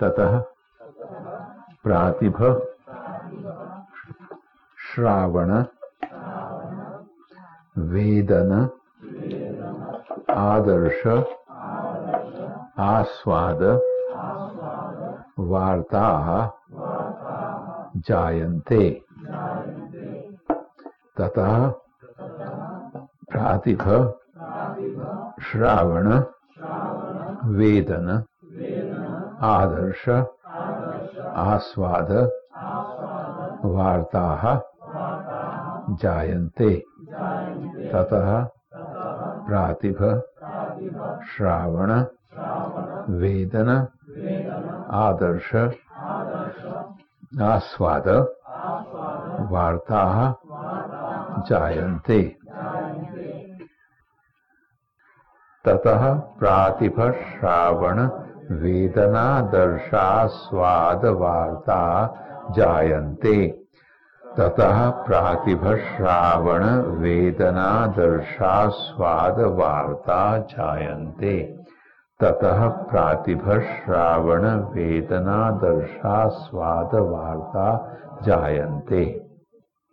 ततः प्रातिभ श्रावण वेदन आदर्श आस्वाद वार्ता जायन्ते। ततः प्रातिभ श्रावण वेदन आदर्श, आस्वाद, वार्ता जायन्ते। ततः प्रातिभ, श्रावण, वेदन, आदर्श, आस्वाद, वार्ता जायन्ते। ततः प्रातिभ, श्रावण वेदना दर्शास्वाद वार्ता जायन्ते। ततः प्रातिभ श्रावण वेदना दर्शास्वाद वार्ता जायन्ते। ततः प्रातिभ श्रावण वेदना दर्शास्वाद वार्ता जायन्ते।